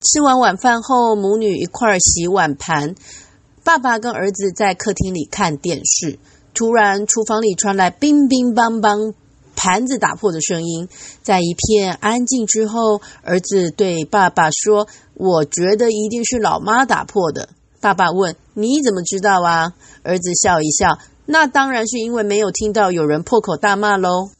吃完晚饭后母女一块儿洗碗盘爸爸跟儿子在客厅里看电视。突然厨房里传来乒乒乓乓盘子打破的声音在一片安静之后儿子对爸爸说我觉得一定是老妈打破的。爸爸问你怎么知道啊？儿子笑一笑那当然是因为没有听到有人破口大骂喽